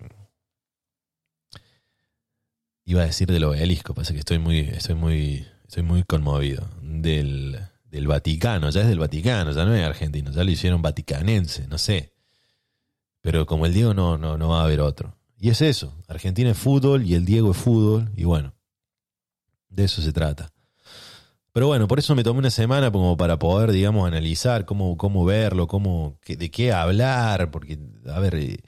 iba a decir del obelisco, parece que estoy muy, estoy muy, estoy muy conmovido. Del, del Vaticano, ya es del Vaticano, ya no es argentino, ya lo hicieron vaticanense, no sé. Pero como el Diego no, no, no va a haber otro. Y es eso, Argentina es fútbol y el Diego es fútbol y bueno, de eso se trata. Pero bueno, por eso me tomé una semana como para poder, digamos, analizar cómo, cómo verlo, cómo, de qué hablar, porque, a ver, eh,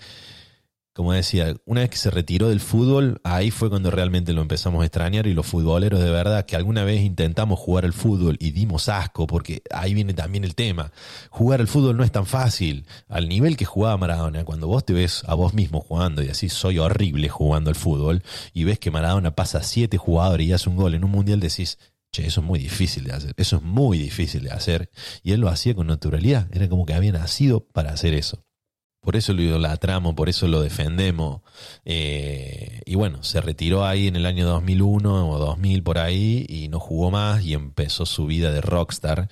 como decía, una vez que se retiró del fútbol, ahí fue cuando realmente lo empezamos a extrañar y los futboleros de verdad que alguna vez intentamos jugar al fútbol y dimos asco, porque ahí viene también el tema. Jugar al fútbol no es tan fácil. Al nivel que jugaba Maradona, cuando vos te ves a vos mismo jugando y así soy horrible jugando al fútbol y ves que Maradona pasa siete jugadores y hace un gol en un mundial, decís, Che, eso es muy difícil de hacer, eso es muy difícil de hacer. Y él lo hacía con naturalidad, era como que había nacido para hacer eso. Por eso lo idolatramos, por eso lo defendemos. Eh, y bueno, se retiró ahí en el año 2001 o 2000 por ahí y no jugó más y empezó su vida de rockstar.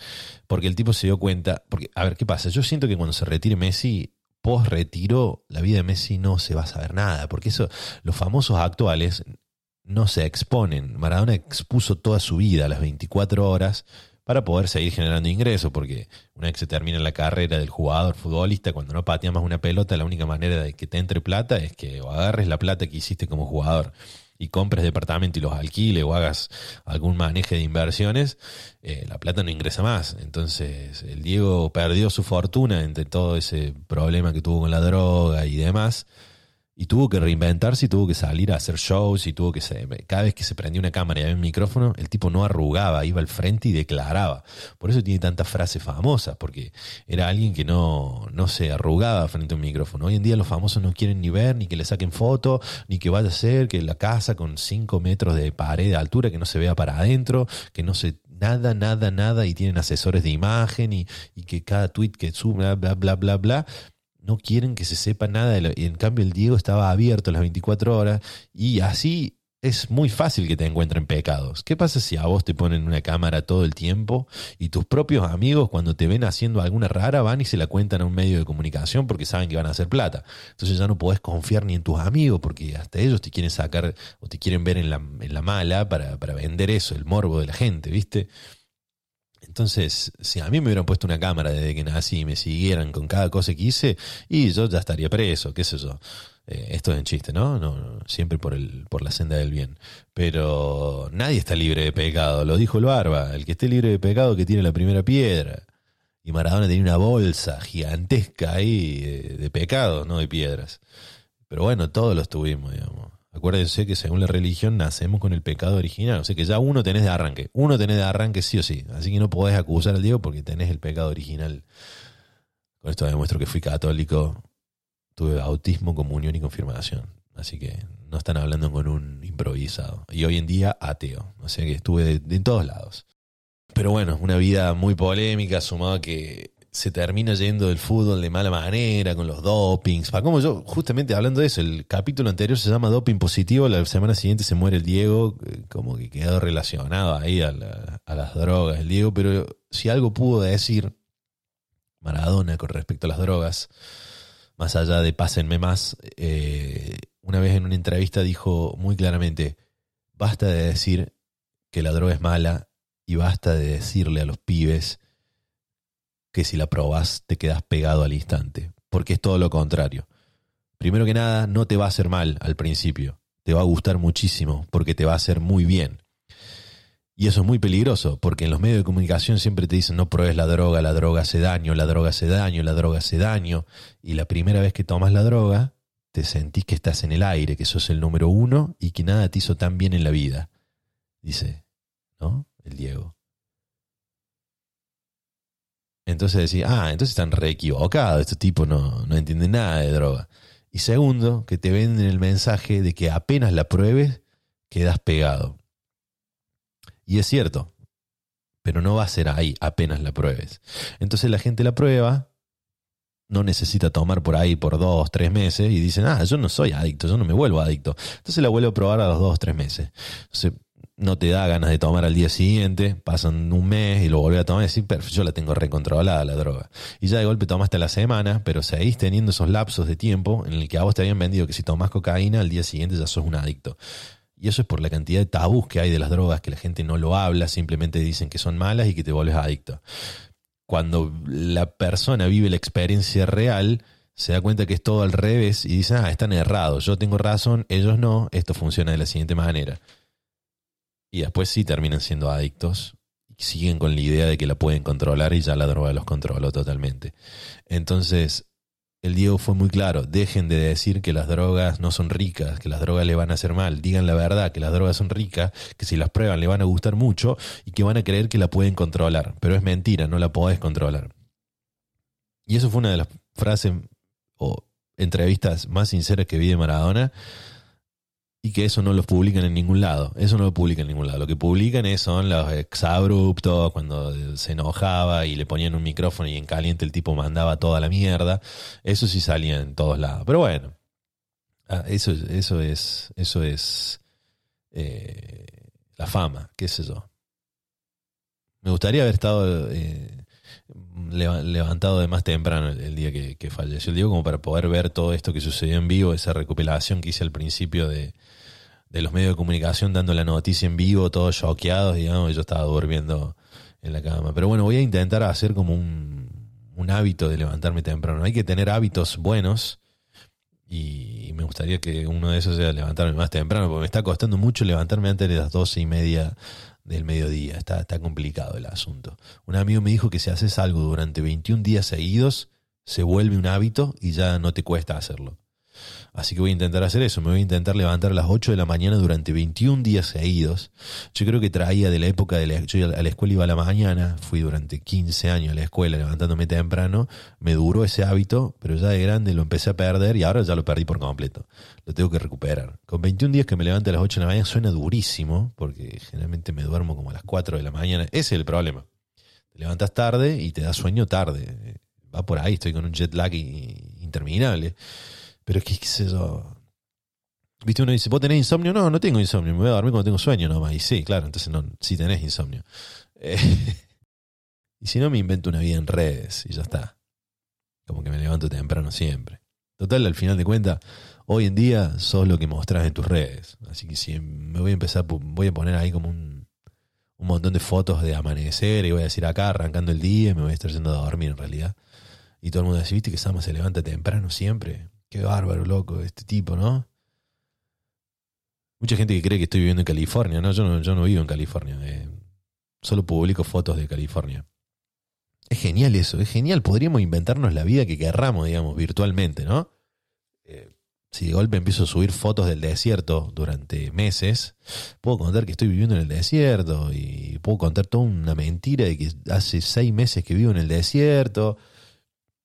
Porque el tipo se dio cuenta, porque a ver, ¿qué pasa? Yo siento que cuando se retire Messi, post retiro, la vida de Messi no se va a saber nada. Porque eso, los famosos actuales no se exponen. Maradona expuso toda su vida, las 24 horas, para poder seguir generando ingresos, porque una vez que se termina la carrera del jugador futbolista, cuando no patea más una pelota, la única manera de que te entre plata es que o agarres la plata que hiciste como jugador y compres departamento y los alquiles o hagas algún manejo de inversiones, eh, la plata no ingresa más. Entonces, el Diego perdió su fortuna entre todo ese problema que tuvo con la droga y demás y tuvo que reinventarse y tuvo que salir a hacer shows y tuvo que cada vez que se prendía una cámara y había un micrófono, el tipo no arrugaba, iba al frente y declaraba. Por eso tiene tantas frases famosas, porque era alguien que no, no se arrugaba frente a un micrófono. Hoy en día los famosos no quieren ni ver, ni que le saquen foto, ni que vaya a ser que la casa con 5 metros de pared de altura, que no se vea para adentro, que no se nada, nada, nada, y tienen asesores de imagen y, y que cada tweet que sube, bla, bla, bla, bla, no quieren que se sepa nada. y en cambio el Diego estaba abierto las 24 horas y así es muy fácil que te encuentren pecados. ¿Qué pasa si a vos te ponen una cámara todo el tiempo y tus propios amigos cuando te ven haciendo alguna rara van y se la cuentan a un medio de comunicación porque saben que van a hacer plata? Entonces ya no podés confiar ni en tus amigos porque hasta ellos te quieren sacar o te quieren ver en la, en la mala para, para vender eso, el morbo de la gente, ¿viste? Entonces, si a mí me hubieran puesto una cámara desde que nací y me siguieran con cada cosa que hice, y yo ya estaría preso, qué sé yo. Eh, esto es en chiste, ¿no? ¿no? no, Siempre por, el, por la senda del bien. Pero nadie está libre de pecado, lo dijo el Barba. El que esté libre de pecado que tiene la primera piedra. Y Maradona tenía una bolsa gigantesca ahí de, de pecados, no de piedras. Pero bueno, todos los tuvimos, digamos. Acuérdense que según la religión nacemos con el pecado original. O sea que ya uno tenés de arranque. Uno tenés de arranque sí o sí. Así que no podés acusar al Diego porque tenés el pecado original. Con esto demuestro que fui católico. Tuve bautismo, comunión y confirmación. Así que no están hablando con un improvisado. Y hoy en día ateo. O sea que estuve de, en todos lados. Pero bueno, una vida muy polémica, sumado a que se termina yendo del fútbol de mala manera, con los dopings. Pa, como yo, justamente hablando de eso, el capítulo anterior se llama Doping Positivo, la semana siguiente se muere el Diego, eh, como que quedó relacionado ahí a, la- a las drogas, el Diego, pero si algo pudo decir Maradona con respecto a las drogas, más allá de pásenme más, eh, una vez en una entrevista dijo muy claramente, basta de decir que la droga es mala y basta de decirle a los pibes que si la probás te quedas pegado al instante, porque es todo lo contrario. Primero que nada, no te va a hacer mal al principio, te va a gustar muchísimo, porque te va a hacer muy bien. Y eso es muy peligroso, porque en los medios de comunicación siempre te dicen no pruebes la droga, la droga hace daño, la droga hace daño, la droga hace daño. Y la primera vez que tomas la droga, te sentís que estás en el aire, que sos el número uno y que nada te hizo tan bien en la vida. Dice, ¿no? El Diego. Entonces decís, ah, entonces están re equivocados, estos tipos no, no entienden nada de droga. Y segundo, que te venden el mensaje de que apenas la pruebes, quedas pegado. Y es cierto, pero no va a ser ahí apenas la pruebes. Entonces la gente la prueba, no necesita tomar por ahí por dos, tres meses y dicen, ah, yo no soy adicto, yo no me vuelvo adicto. Entonces la vuelvo a probar a los dos, tres meses. Entonces no te da ganas de tomar al día siguiente, pasan un mes y lo volvés a tomar y decís, perfecto, yo la tengo recontrolada la droga. Y ya de golpe tomaste la semana, pero seguís teniendo esos lapsos de tiempo en el que a vos te habían vendido que si tomás cocaína al día siguiente ya sos un adicto. Y eso es por la cantidad de tabús que hay de las drogas, que la gente no lo habla, simplemente dicen que son malas y que te vuelves adicto. Cuando la persona vive la experiencia real, se da cuenta que es todo al revés y dice, ah, están errados, yo tengo razón, ellos no, esto funciona de la siguiente manera. Y después sí terminan siendo adictos y siguen con la idea de que la pueden controlar y ya la droga los controló totalmente. Entonces, el Diego fue muy claro, dejen de decir que las drogas no son ricas, que las drogas le van a hacer mal, digan la verdad, que las drogas son ricas, que si las prueban le van a gustar mucho y que van a creer que la pueden controlar, pero es mentira, no la podés controlar. Y eso fue una de las frases o entrevistas más sinceras que vi de Maradona y que eso no lo publican en ningún lado. Eso no lo publican en ningún lado. Lo que publican es, son los exabruptos, cuando se enojaba y le ponían un micrófono y en caliente el tipo mandaba toda la mierda. Eso sí salía en todos lados. Pero bueno, ah, eso, eso es, eso es eh, la fama, qué sé yo. Me gustaría haber estado eh, levantado de más temprano el, día que, falleció el Diego, como para poder ver todo esto que sucedió en vivo, esa recopilación que hice al principio de, de los medios de comunicación dando la noticia en vivo, todos choqueados, digamos, y yo estaba durmiendo en la cama. Pero bueno, voy a intentar hacer como un, un hábito de levantarme temprano. Hay que tener hábitos buenos y me gustaría que uno de esos sea levantarme más temprano, porque me está costando mucho levantarme antes de las doce y media del mediodía. Está, está complicado el asunto. Un amigo me dijo que si haces algo durante 21 días seguidos, se vuelve un hábito y ya no te cuesta hacerlo. Así que voy a intentar hacer eso. Me voy a intentar levantar a las 8 de la mañana durante 21 días seguidos. Yo creo que traía de la época de la, yo a la escuela iba a la mañana, fui durante 15 años a la escuela levantándome temprano, me duró ese hábito, pero ya de grande lo empecé a perder y ahora ya lo perdí por completo. Lo tengo que recuperar. Con 21 días que me levante a las 8 de la mañana suena durísimo, porque generalmente me duermo como a las 4 de la mañana. Ese es el problema. Te levantas tarde y te da sueño tarde. Va por ahí, estoy con un jet lag interminable. Pero qué, qué sé yo. Viste, uno dice, ¿vos tenés insomnio? No, no tengo insomnio, me voy a dormir cuando tengo sueño nomás. Y sí, claro, entonces no, sí tenés insomnio. Eh, y si no, me invento una vida en redes y ya está. Como que me levanto temprano siempre. Total, al final de cuentas, hoy en día sos lo que mostrás en tus redes. Así que si me voy a empezar, voy a poner ahí como un, un montón de fotos de amanecer y voy a decir acá arrancando el día y me voy a estar yendo a dormir en realidad. Y todo el mundo dice, viste que Sama se levanta temprano siempre. Qué bárbaro, loco, este tipo, ¿no? Mucha gente que cree que estoy viviendo en California, ¿no? Yo no, yo no vivo en California. eh, solo publico fotos de California. Es genial eso, es genial. Podríamos inventarnos la vida que querramos, digamos, virtualmente, ¿no? Eh, si de golpe empiezo a subir fotos del desierto durante meses, puedo contar que estoy viviendo en el desierto y puedo contar toda una mentira de que hace seis meses que vivo en el desierto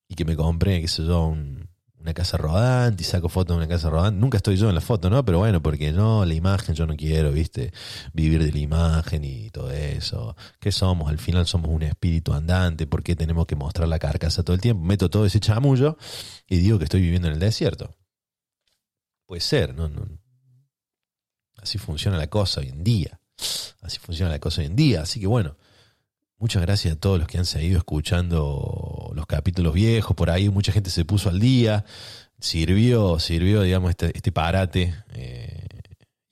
y que me compré, qué sé yo, un- una casa rodante y saco fotos de una casa rodante. Nunca estoy yo en la foto, ¿no? Pero bueno, porque no, la imagen, yo no quiero, ¿viste? Vivir de la imagen y todo eso. ¿Qué somos? Al final somos un espíritu andante. ¿Por qué tenemos que mostrar la carcasa todo el tiempo? Meto todo ese chamullo y digo que estoy viviendo en el desierto. Puede ser, ¿no? no. Así funciona la cosa hoy en día. Así funciona la cosa hoy en día. Así que bueno, muchas gracias a todos los que han seguido escuchando los capítulos viejos. Por ahí mucha gente se puso al día. Sirvió, sirvió, digamos, este, este parate. eh,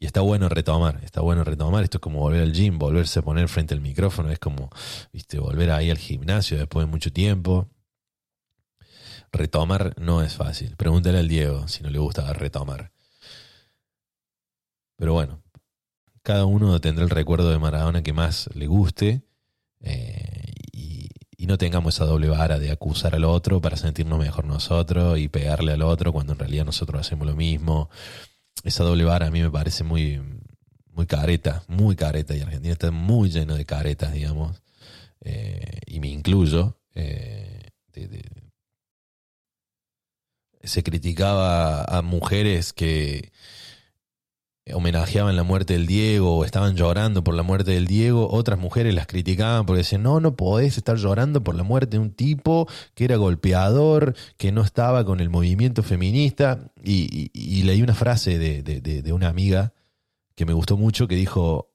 y está bueno retomar, está bueno retomar. Esto es como volver al gym, volverse a poner frente al micrófono. Es como, viste, volver ahí al gimnasio después de mucho tiempo. Retomar no es fácil. Pregúntale al Diego si no le gusta retomar. Pero bueno, cada uno tendrá el recuerdo de Maradona que más le guste eh, y, y no tengamos esa doble vara de acusar al otro para sentirnos mejor nosotros y pegarle al otro cuando en realidad nosotros hacemos lo mismo. Esa doble vara a mí me parece muy, muy careta, muy careta y Argentina está muy lleno de caretas, digamos, eh, y me incluyo. eh, se criticaba a mujeres que homenajeaban la muerte del Diego o estaban llorando por la muerte del Diego, otras mujeres las criticaban porque decían, no, no podés estar llorando por la muerte de un tipo que era golpeador, que no estaba con el movimiento feminista. Y, leí una frase de- de una amiga que me gustó mucho que dijo,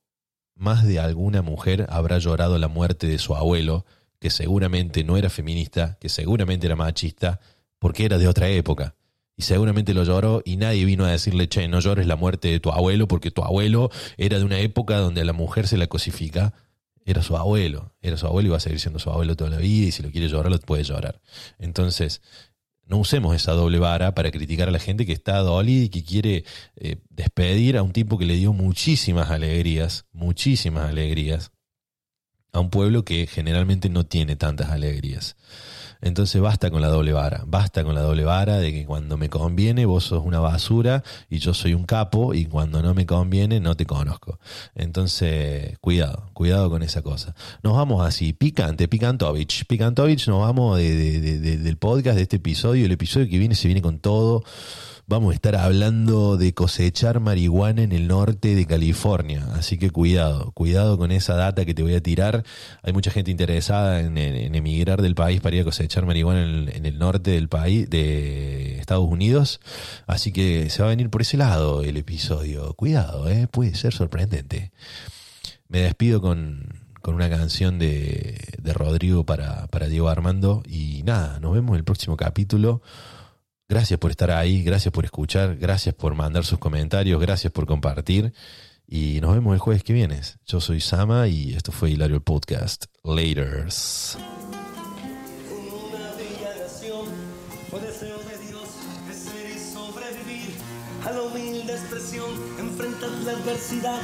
más de alguna mujer habrá llorado la muerte de su abuelo, que seguramente no era feminista, que seguramente era machista, porque era de otra época. Y seguramente lo lloró y nadie vino a decirle, che, no llores la muerte de tu abuelo porque tu abuelo era de una época donde a la mujer se la cosifica. Era su abuelo, era su abuelo y va a seguir siendo su abuelo toda la vida y si lo quiere llorar, lo puede llorar. Entonces, no usemos esa doble vara para criticar a la gente que está dolida y que quiere eh, despedir a un tipo que le dio muchísimas alegrías, muchísimas alegrías, a un pueblo que generalmente no tiene tantas alegrías. Entonces basta con la doble vara, basta con la doble vara de que cuando me conviene vos sos una basura y yo soy un capo y cuando no me conviene no te conozco. Entonces, cuidado, cuidado con esa cosa. Nos vamos así, picante, picantovich, picantovich, nos vamos de- de- de- de- del podcast de este episodio, el episodio que viene se viene con todo. Vamos a estar hablando de cosechar marihuana en el norte de California. Así que cuidado, cuidado con esa data que te voy a tirar. Hay mucha gente interesada en, emigrar del país para ir a cosechar marihuana en el, en el norte del país, de Estados Unidos. Así que se va a venir por ese lado el episodio. Cuidado, ¿eh? puede ser sorprendente. Me despido con, con una canción de, de Rodrigo para, para Diego Armando. Y nada, nos vemos en el próximo capítulo. Gracias por estar ahí, gracias por escuchar, gracias por mandar sus comentarios, gracias por compartir. Y nos vemos el jueves que viene. Yo soy Sama y esto fue Hilario el Podcast. Laters. Una bella nación, fue deseo de Dios crecer y sobrevivir a la humilde expresión, enfrentar la adversidad,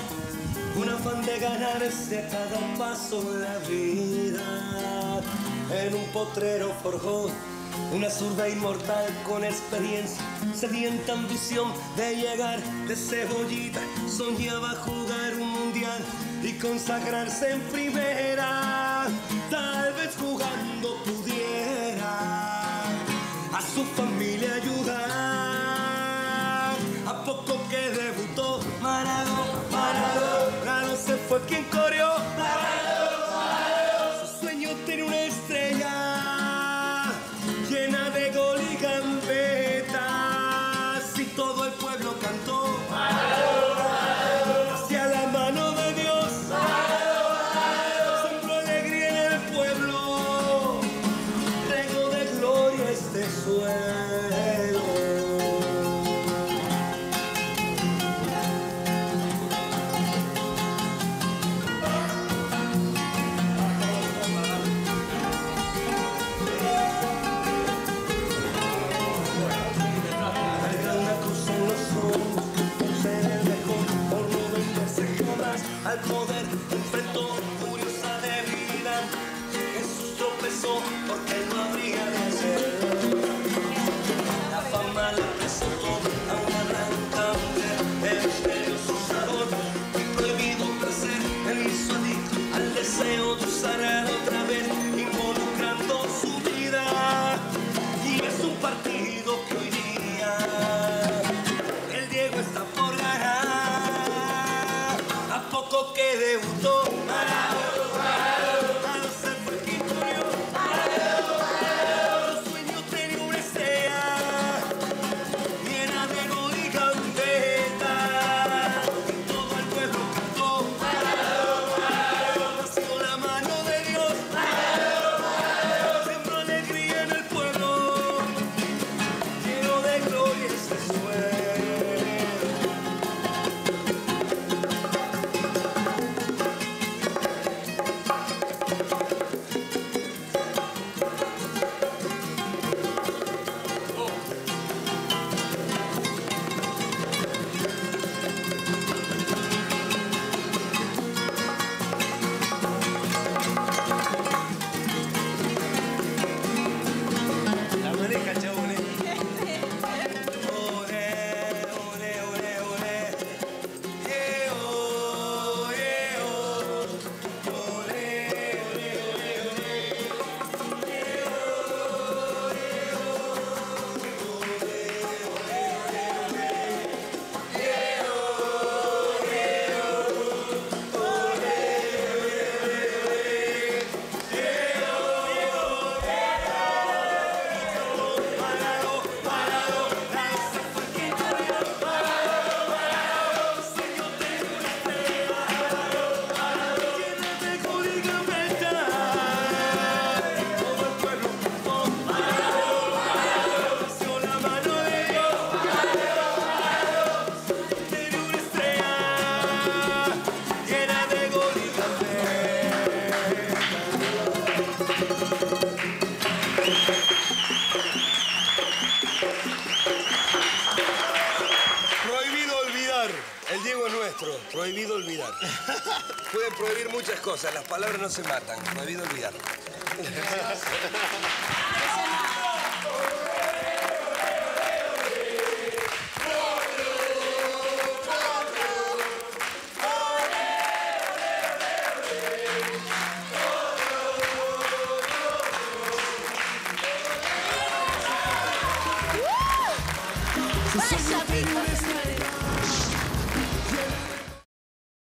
un afán de ganarse a cada paso la vida. En un potrero forjó una zurda inmortal con experiencia, sedienta ambición de llegar de cebollita, soñaba jugar un mundial y consagrarse en primera. Tal vez jugando pudiera a su familia ayudar. A poco que debutó Maradona, Maradona se fue quien corrió. Maradona, no se matan.